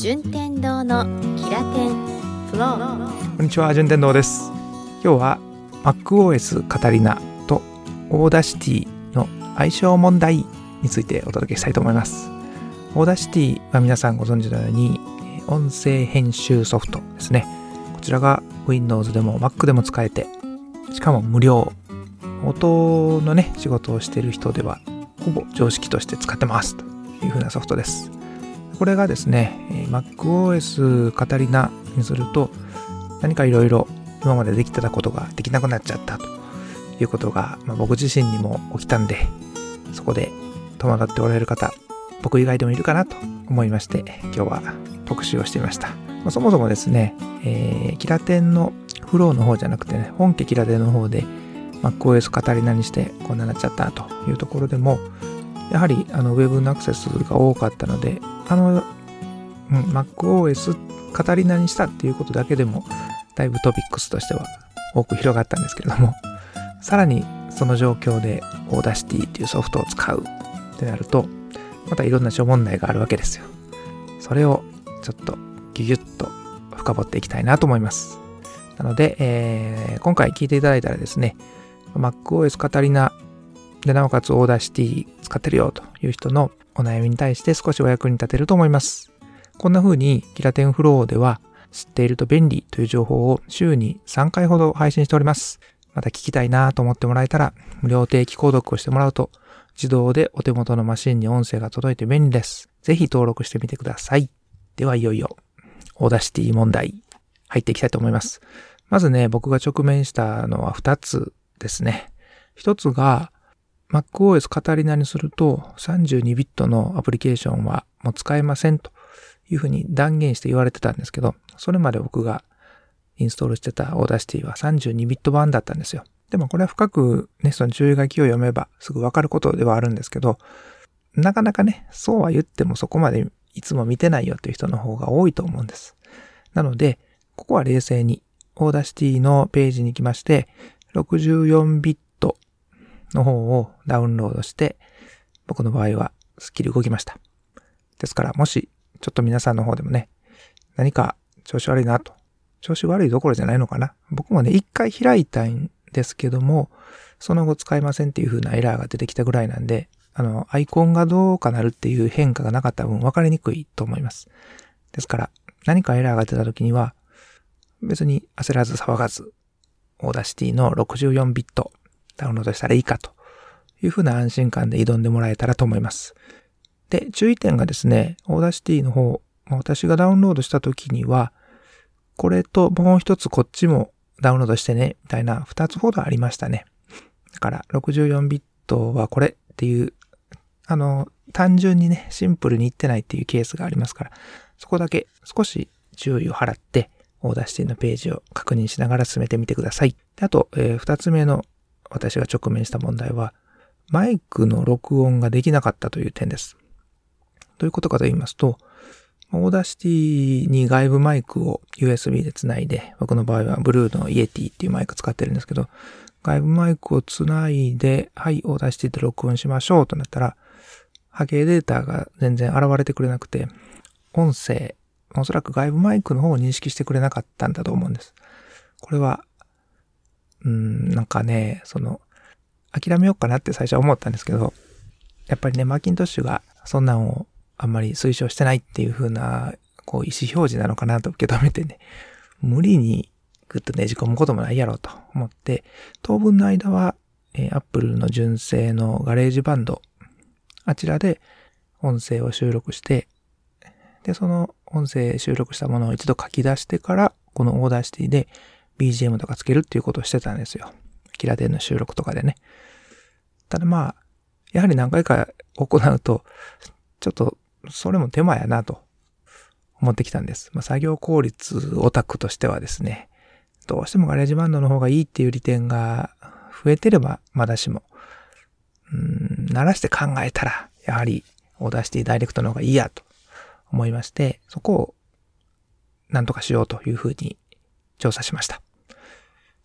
順天堂のキラテンフローこんにちは、順天堂です。今日は MacOS Catalina と Audacity の相性問題についてお届けしたいと思います。 Audacity は皆さんご存知のように音声編集ソフトですね。こちらが Windows でも Mac でも使えて、しかも無料。音のね、仕事をしている人ではほぼ常識として使ってますというふうなソフトです。これがですね、MacOS カタリナにすると何かいろいろ今までできてたことができなくなっちゃったということが、まあ、僕自身にも起きたんで、そこで戸惑っておられる方、僕以外でもいるかなと思いまして、今日は特集をしてみました。まあそもそもですね、えーキラテンのフローの方じゃなくてね、本家キラテンの方で MacOS Catalina にしてこんななっちゃったというところでも、やはりあのウェブのアクセスが多かったので、あの、うん、MacOS Catalina にしたっていうことだけでも、だいぶトピックスとしては多く広がったんですけれども、さらにその状況で Audacity っていうソフトを使うってなると、またいろんな諸問題があるわけですよ。それをちょっとギュギュッと深掘っていきたいなと思います。なので、えー今回聞いていただいたらですね、MacOS Catalina でなおかつ Audacity 使ってるよという人のお悩みに対して少しお役に立てると思います。こんな風にキラテンフローでは知っていると便利という情報を週に3回ほど配信しております。また聞きたいなと思ってもらえたら無料定期購読をしてもらうと自動でお手元のマシンに音声が届いて便利です。ぜひ登録してみてください。ではいよいよ Audacity 問題入っていきたいと思います。まずね、僕が直面したのは2つですね。1つが MacOS Catalina にすると32ビットのアプリケーションはもう使えませんというふうに断言して言われてたんですけど、それまで僕がインストールしてた Audacity は32ビット版だったんですよ。でもこれは深くね、その注意書きを読めばすぐわかることではあるんですけど、なかなかね、そうは言ってもそこまでいつも見てないよっていう人の方が多いと思うんです。なので、ここは冷静に Audacity のページに行きまして、64ビットの方をダウンロードして、僕の場合はスッキリ動きました。ですから、もし、ちょっと皆さんの方でもね、何か調子悪いなと。調子悪いどころじゃないのかな。僕もね、一回開いたんですけども、その後使えませんっていう風なエラーが出てきたぐらいなんで、あの、アイコンがどうかなるっていう変化がなかった分分かりにくいと思います。ですから、何かエラーが出た時には、別に焦らず騒がず、 Audacity の64ビットダウンロードしたらいいかという風な安心感で挑んでもらえたらと思います。で、注意点がですね、 Audacity の方、私がダウンロードした時には、これともう一つこっちもダウンロードしてね、みたいな二つほどありましたね。だから64ビットはこれっていう、あの、単純にね、シンプルにいってないっていうケースがありますから、そこだけ少し注意を払って、 Audacity のページを確認しながら進めてみてください。であと、えー二つ目の私が直面した問題は、マイクの録音ができなかったという点です。どういうことかと言いますと、Audacity に外部マイクを USB でつないで、僕の場合はブルーの Yeti っていうマイク使ってるんですけど、外部マイクをつないで、はい、 Audacity で録音しましょうとなったら、波形データが全然現れてくれなくて、音声、おそらく外部マイクの方を認識してくれなかったんだと思うんです。これは、うん、なんかね、その、諦めようかなって最初は思ったんですけど、やっぱりね、マッキントッシュがそんなんをあんまり推奨してないっていう風な、こう、意思表示なのかなと受け止めてね、無理にグッとねじ込むこともないやろうと思って、当分の間は、えー、Apple の純正の GarageBand、あちらで音声を収録して、で、その音声収録したものを一度書き出してから、この Audacity で BGM とかつけるっていうことをしてたんですよ。キラテンの収録とかでね。ただまあ、やはり何回か行うと、ちょっと、それも手間やなと思ってきたんです。まあ、作業効率オタクとしてはですね、どうしても GarageBand の方がいいっていう利点が増えてればまだしも、うん、慣らして考えたら、やはり Audacity ダイレクトの方がいいやと思いまして、そこをなんとかしようというふうに調査しました。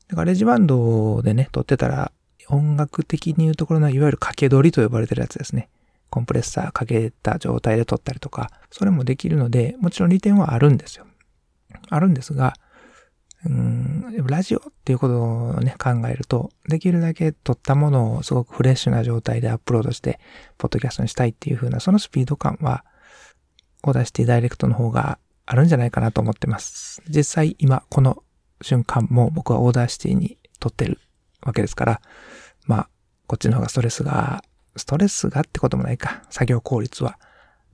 でガレジバンドでね、撮ってたら、音楽的に言うところのいわゆる掛け取りと呼ばれてるやつですね。コンプレッサーかけた状態で撮ったりとか、それもできるので、もちろん利点はあるんですよ。あるんですが、うん、ラジオっていうことをね、考えると、できるだけ撮ったものをすごくフレッシュな状態でアップロードして、ポッドキャストにしたいっていう風な、そのスピード感は、Audacity ダイレクトの方があるんじゃないかなと思ってます。実際今、この瞬間も僕は Audacity に撮ってるわけですから、まあ、こっちの方がストレスが、ストレスがってこともないか、作業効率は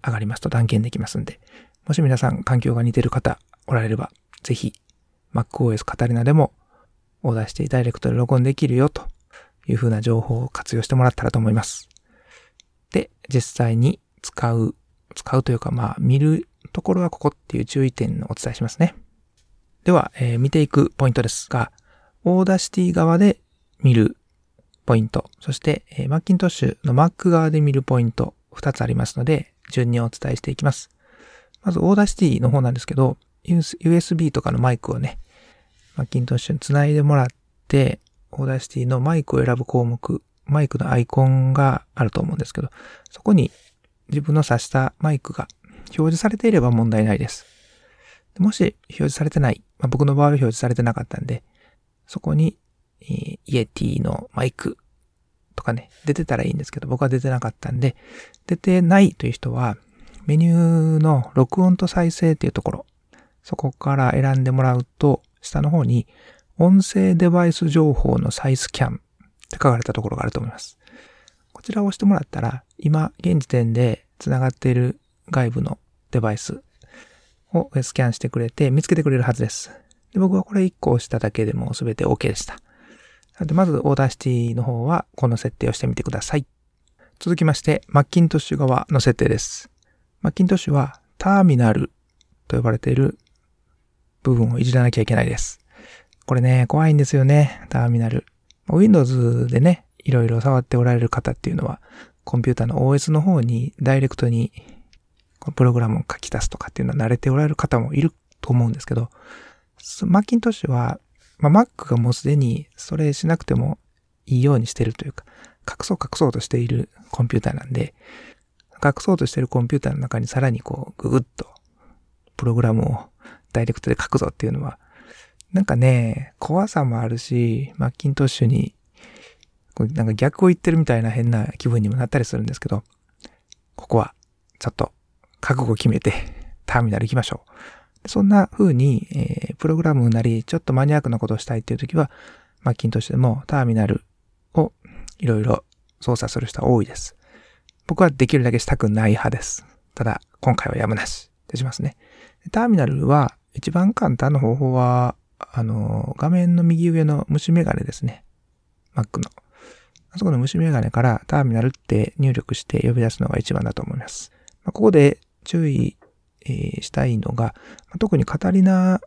上がりますと断言できますんで、もし皆さん環境が似てる方おられれば、ぜひ MacOS カタリナでもオーダーしてダイレクトで録音できるよという風な情報を活用してもらったらと思います。で、実際に使う、使うというかまあ見るところはここっていう注意点をお伝えしますね。では、えー、見ていくポイントですが、 Audacity 側で見るポイント、そして、えー、マッキントッシュの Mac 側で見るポイント2つありますので、順にお伝えしていきます。まず、 Audacity の方なんですけど、USB とかのマイクをね、マッキントッシュにつないでもらって、Audacity のマイクを選ぶ項目、マイクのアイコンがあると思うんですけど、そこに自分の挿したマイクが表示されていれば問題ないです。もし表示されてない、まあ、僕の場合は表示されてなかったんで、そこに、えー、 Yeti のマイクとかね、出てたらいいんですけど、僕は出てなかったんで、出てないという人は、メニューの録音と再生っていうところ、そこから選んでもらうと、下の方に音声デバイス情報の再スキャンって書かれたところがあると思います。こちらを押してもらったら、今、現時点で繋がっている外部のデバイスをスキャンしてくれて見つけてくれるはずです。で僕はこれ1個押しただけでも全て OK でした。でまず、 Audacity の方はこの設定をしてみてください。続きまして、マッキントッシュ側の設定です。マッキントッシュはターミナルと呼ばれている部分をいじらなきゃいけないです。これね、怖いんですよね、ターミナル。Windows でね、いろいろ触っておられる方っていうのは、コンピューターの OS の方にダイレクトにプログラムを書き出すとかっていうのは慣れておられる方もいると思うんですけど、マッキントッシュは、まあ、Mac がもうすでにそれしなくてもいいようにしてるというか、隠そう隠そうとしているコンピューターなんで、隠そうとしているコンピューターの中にさらにこう、ぐぐっと、プログラムをダイレクトで書くぞっていうのは、なんかね、怖さもあるし、マッキントッシュに、こうなんか逆を言ってるみたいな変な気分にもなったりするんですけど、ここは、ちょっと、覚悟決めて、ターミナル行きましょう。そんな風に、えー、プログラムなり、ちょっとマニアックなことをしたいっていう時は、マッキントッシュでもターミナルをいろいろ操作する人は多いです。僕はできるだけしたくない派です。ただ、今回はやむなしってしますね。ターミナルは、一番簡単な方法は、あの、画面の右上の虫眼鏡ですね。Mac の。あそこの虫眼鏡からターミナルって入力して呼び出すのが一番だと思います。まここで注意え、したいのが、特にカタリナ、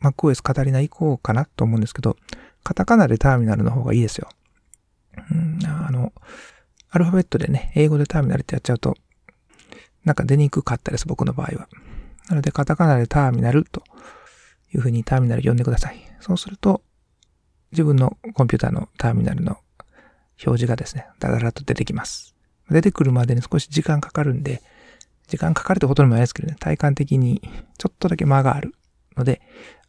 MacOS カタリナ以降かなと思うんですけど、カタカナでターミナルの方がいいですよ。うん、あの、アルファベットでね、英語でターミナルってやっちゃうと、なんか出にくかったです、僕の場合は。なので、カタカナでターミナルというふうにターミナル呼んでください。そうすると、自分のコンピューターのターミナルの表示がですね、だらだらと出てきます。出てくるまでに少し時間かかるんで、時間かかるってことにもないですけどね、体感的にちょっとだけ間があるので、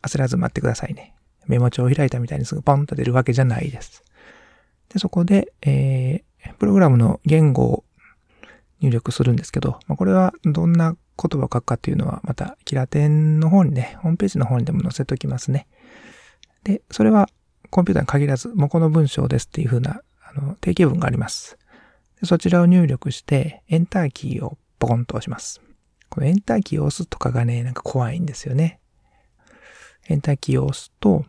焦らず待ってくださいね。メモ帳を開いたみたいにすぐポンと出るわけじゃないです。で、そこで、えー、プログラムの言語を入力するんですけど、まあ、これはどんな言葉を書くかっていうのは、また、キラテンの方にね、ホームページの方にでも載せておきますね。で、それはコンピューターに限らず、もうこの文章ですっていう風な、あの、定型文があります。そちらを入力して、エンターキーをポコンと押します。このエンターキーを押すとかがね、なんか怖いんですよね。エンターキーを押すと、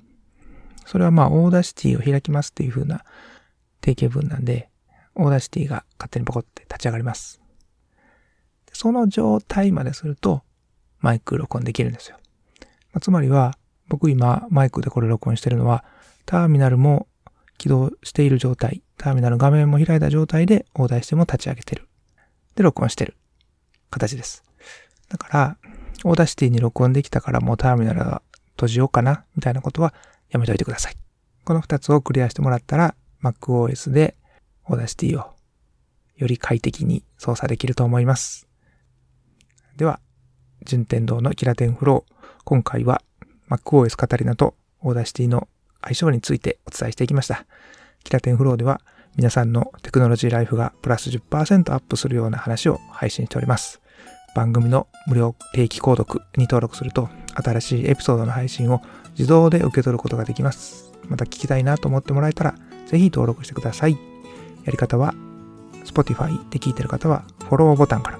それはまあ、 Audacity を開きますっていう風な定型文なんで、 Audacity が勝手にポコって立ち上がります。その状態まですると、マイク録音できるんですよ。まあ、つまりは、僕今マイクでこれ録音してるのは、ターミナルも起動している状態、ターミナル画面も開いた状態で Audacity も立ち上げてる。で、録音してる。形です。だから、 Audacity に録音できたからもうターミナルは閉じようかな、みたいなことはやめといてください。この二つをクリアしてもらったら、MacOS で Audacity をより快適に操作できると思います。では、順天堂のキラテンフロー、今回は MacOS Catalina と Audacity の相性についてお伝えしていきました。キラテンフローでは皆さんのテクノロジーライフがプラス10%アップするような話を配信しております。番組の無料定期購読に登録すると新しいエピソードの配信を自動で受け取ることができます。また聞きたいなと思ってもらえたらぜひ登録してください。やり方は Spotify で聞いてる方はフォローボタンから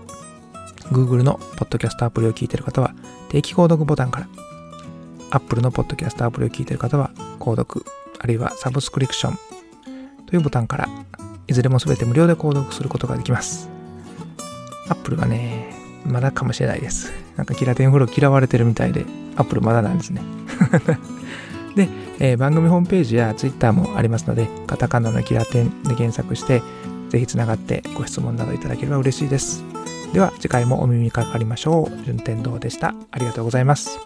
Google のポッドキャストアプリを聞いてる方は定期購読ボタンから Apple のポッドキャストアプリを聞いてる方は購読あるいはサブスクリプションというボタンからいずれも全て無料で購読することができます。Apple はね、まだかもしれないです。なんかキラテンフロー嫌われてるみたいで、アップルまだなんですね。で、えー、番組ホームページや Twitter もありますので、カタカナのキラテンで検索して、ぜひつながってご質問などいただければ嬉しいです。では次回もお耳にかかりましょう。順天堂でした。ありがとうございます。